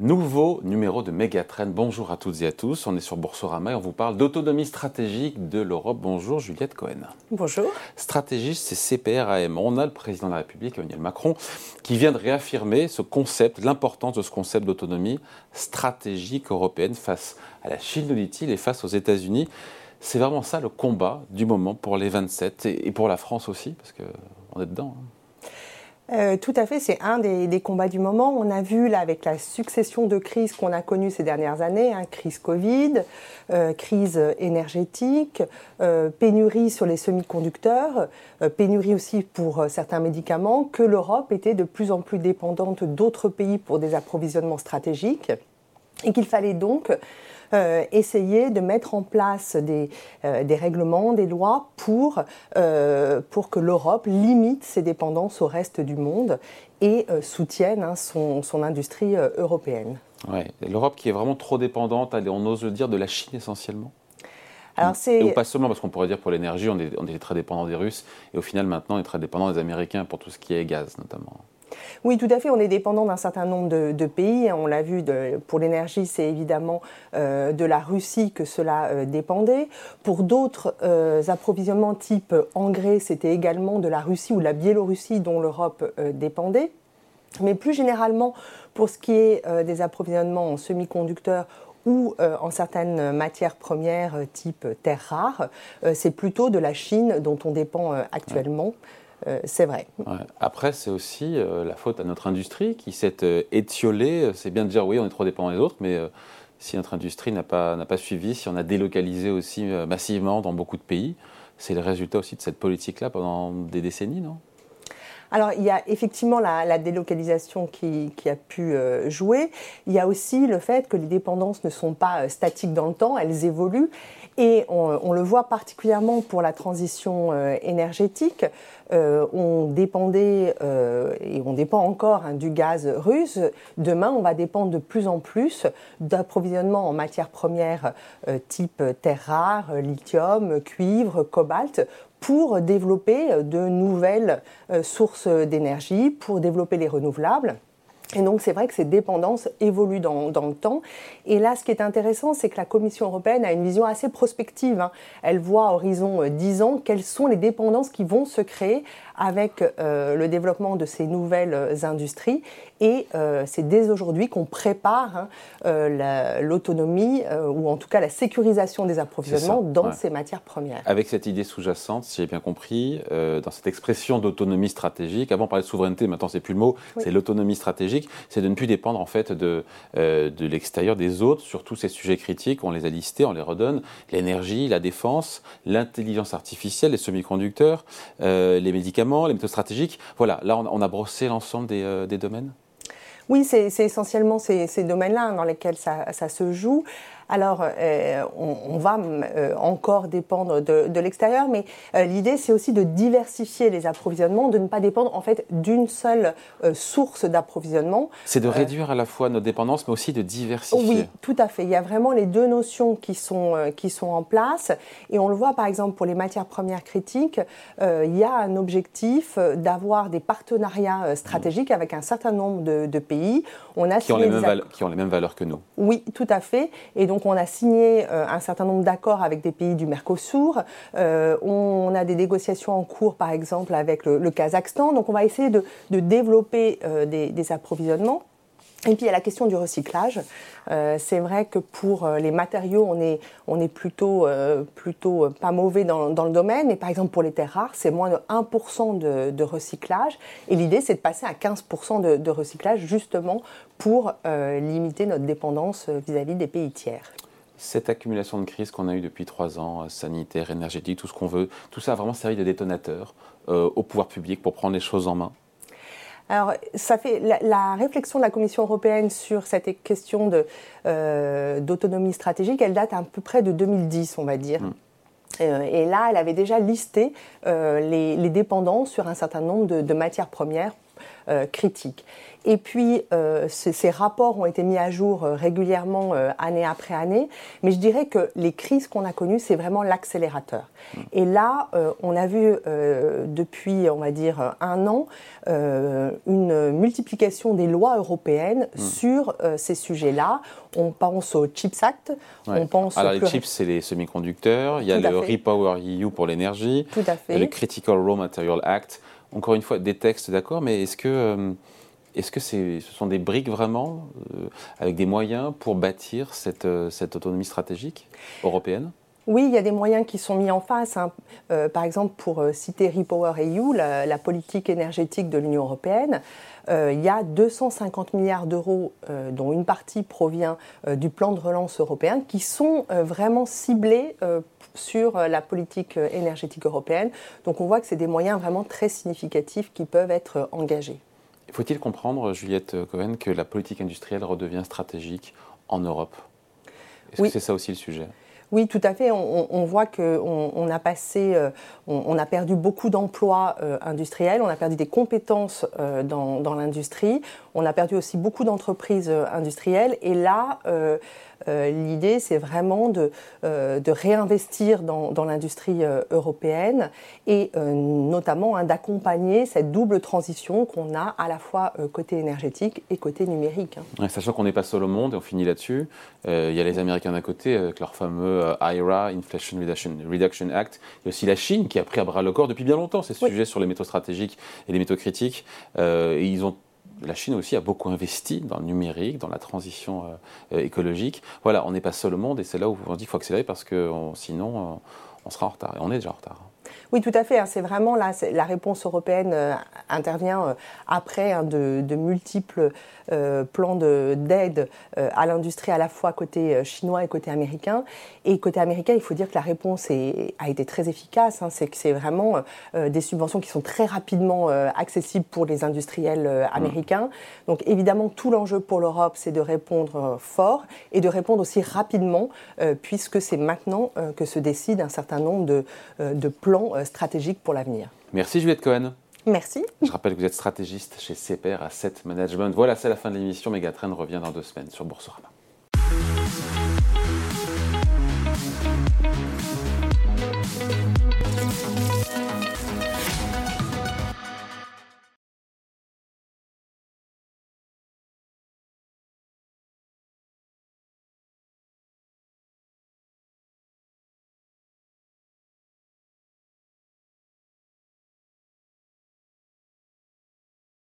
Nouveau numéro de Megatrend. Bonjour à toutes et à tous. On est sur Boursorama et on vous parle d'autonomie stratégique de l'Europe. Bonjour Juliette Cohen. Bonjour. Stratégiste, c'est CPRAM. On a le président de la République, Emmanuel Macron, qui vient de réaffirmer ce concept, l'importance de ce concept d'autonomie stratégique européenne face à la Chine, nous dit-il, et face aux États-Unis. C'est vraiment ça le combat du moment pour les 27 et pour la France aussi, parce qu'on est dedans. Hein. Euh, tout à fait, c'est un des, combats du moment. On a vu là avec la succession de crises qu'on a connues ces dernières années, hein, crise Covid, euh, crise énergétique, euh, pénurie sur les semi-conducteurs, pénurie aussi pour certains médicaments, que l'Europe était de plus en plus dépendante d'autres pays pour des approvisionnements stratégiques et qu'il fallait donc euh, essayer de mettre en place des, euh, des règlements, des lois pour, euh, pour que l'Europe limite ses dépendances au reste du monde et soutienne hein, son, son, industrie européenne. Ouais. L'Europe qui est vraiment trop dépendante, on ose le dire, de la Chine essentiellement? Alors c'est... Ou pas seulement, parce qu'on pourrait dire pour l'énergie, on on est très dépendant des Russes, et au final maintenant on est très dépendant des Américains pour tout ce qui est gaz notamment. Oui, tout à fait. On est dépendant d'un certain nombre de, pays. On l'a vu, pour l'énergie, c'est évidemment euh, de la Russie que cela euh, dépendait. Pour d'autres euh, approvisionnements type engrais, c'était également de la Russie ou la Biélorussie dont l'Europe dépendait. Mais plus généralement, pour ce qui est des approvisionnements en semi-conducteurs ou en certaines matières premières type terres rares, c'est plutôt de la Chine dont on dépend actuellement. Euh, c'est vrai. Après, c'est aussi euh, la faute à notre industrie qui s'est euh, étiolée. C'est bien de dire oui, on est trop dépendant des autres, mais si notre industrie n'a pas, pas suivi, si on a délocalisé aussi massivement dans beaucoup de pays, c'est le résultat aussi de cette politique-là pendant des décennies, non? Alors, il y a effectivement la, délocalisation qui, a pu jouer. Il y a aussi le fait que les dépendances ne sont pas statiques dans le temps, elles évoluent. Et on, le voit particulièrement pour la transition euh, énergétique. Euh, on dépendait, euh, et on dépend encore hein, du gaz russe. Demain, on va dépendre de plus en plus d'approvisionnement en matières premières type terres rares, lithium, cuivre, cobalt, pour développer de nouvelles sources d'énergie, pour développer les renouvelables. Et donc c'est vrai que ces dépendances évoluent dans, le temps. Et là, ce qui est intéressant, c'est que la Commission européenne a une vision assez prospective. Hein. Elle voit à horizon 10 ans quelles sont les dépendances qui vont se créer avec euh, le développement de ces nouvelles euh, industries. Et euh, c'est dès aujourd'hui qu'on prépare hein, l'autonomie, ou en tout cas la sécurisation des approvisionnements dans ces matières premières. Avec cette idée sous-jacente, si j'ai bien compris, dans cette expression d'autonomie stratégique, avant on parlait de souveraineté, maintenant c'est plus le mot, c'est l'autonomie stratégique, c'est de ne plus dépendre en fait de, de l'extérieur des autres sur tous ces sujets critiques, on les a listés, on les redonne, l'énergie, la défense, l'intelligence artificielle, les semi-conducteurs, les médicaments, les méthodes stratégiques. Voilà, là, on, a brossé l'ensemble des, euh, domaines Oui, c'est essentiellement ces, domaines-là dans lesquels ça, ça, se joue alors euh, on, va euh, encore dépendre de, l'extérieur, mais euh, l'idée c'est aussi de diversifier les approvisionnements, de ne pas dépendre en fait d'une seule source d'approvisionnement. C'est de réduire à la fois notre dépendance, mais aussi de diversifier. Oui, tout à fait. Il y a vraiment les deux notions qui sont, qui sont en place, et on le voit par exemple pour les matières premières critiques, il y a un objectif d'avoir des partenariats stratégiques avec un certain nombre de, pays. On a qui, ont les mêmes qui ont les mêmes valeurs que nous. Oui, tout à fait. Et donc on a signé euh, un certain nombre d'accords avec des pays du Mercosur. Euh, on a des négociations en cours, par exemple, avec le, Kazakhstan. Donc on va essayer de, développer euh, des, approvisionnements. Et puis il y a la question du recyclage. c'est vrai que pour les matériaux, on est, plutôt, plutôt pas mauvais dans, le domaine. Mais par exemple pour les terres rares, c'est moins de 1% de, recyclage. Et l'idée, c'est de passer à 15% de, recyclage justement pour limiter notre dépendance vis à -vis des pays tiers cette accumulation de crises qu'on a eue depuis trois ans, euh, sanitaire, énergétique, tout ce qu'on veut, tout ça a vraiment servi de détonateur euh, au pouvoir public pour prendre les choses en main alors, ça fait la, réflexion de la Commission européenne sur cette question euh, d'autonomie stratégique, elle date à peu près de 2010, on va dire. Mm. et là, elle avait déjà listé les, dépendances sur un certain nombre de, matières premières critiques. Et puis, euh, ces, rapports ont été mis à jour euh, régulièrement, euh, année après année. Mais je dirais que les crises qu'on a connues, c'est vraiment l'accélérateur. Mmh. Et là, on a vu depuis, on va dire, un an, une multiplication des lois européennes mmh. sur ces sujets-là. On pense au Chips Act. On pense Alors, les chips, c'est les semi-conducteurs. Il y a le Repower EU pour l'énergie. Tout à fait. le Critical Raw Material Act. Encore une fois, des textes, d'accord, mais est-ce que est-ce que ce sont des briques vraiment, euh, avec des moyens pour bâtir cette, euh, autonomie stratégique européenne? Oui, il y a des moyens qui sont mis en face. Hein. Euh, par exemple, pour citer Repower EU, la, politique énergétique de l'Union européenne, il y a 250 milliards d'euros, dont une partie provient du plan de relance européen, qui sont vraiment ciblés sur la politique énergétique européenne. Donc on voit que c'est des moyens vraiment très significatifs qui peuvent être engagés. Faut-il comprendre, Juliette Cohen, que la politique industrielle redevient stratégique en Europe? Est-ce que c'est ça aussi le sujet? Oui, tout à fait. On, voit qu'on on a passé, euh, on, a perdu beaucoup d'emplois euh, industriels, on a perdu des compétences euh, dans l'industrie, on a perdu aussi beaucoup d'entreprises industrielles. Et là, euh, l'idée, c'est vraiment de, euh, réinvestir dans, l'industrie euh, européenne et notamment hein, d'accompagner cette double transition qu'on a à la fois côté énergétique et côté numérique. Hein. sachant qu'on n'est pas seul au monde, et on finit là-dessus, il y a les Américains d'un côté avec leur fameux IRA, Inflation Reduction, Act, il y a aussi la Chine qui a pris à bras le corps depuis bien longtemps ces sujets sur les métaux stratégiques et les métaux critiques. et ils ont la Chine aussi a beaucoup investi dans le numérique, dans la transition euh, euh, écologique. Voilà, on n'est pas seul au monde et c'est là où on dit qu'il faut accélérer parce que sinon on sera en retard. Et on est déjà en retard. Oui, tout à fait. Hein. C'est vraiment là, la réponse européenne euh, intervient euh, après hein, de, multiples euh, plans d'aide à l'industrie à la fois côté chinois et côté américain. Et côté américain, il faut dire que la réponse a été très efficace. Hein. C'est que c'est vraiment des subventions qui sont très rapidement accessibles pour les industriels mmh. américains. Donc évidemment, tout l'enjeu pour l'Europe, c'est de répondre fort et de répondre aussi rapidement, puisque c'est maintenant que se décide un certain nombre de, de plans euh, stratégique pour l'avenir. Merci Juliette Cohen. Merci. Je rappelle que vous êtes stratégiste chez CPR Asset Management. Voilà, c'est la fin de l'émission. Megatrend revient dans deux semaines sur Boursorama.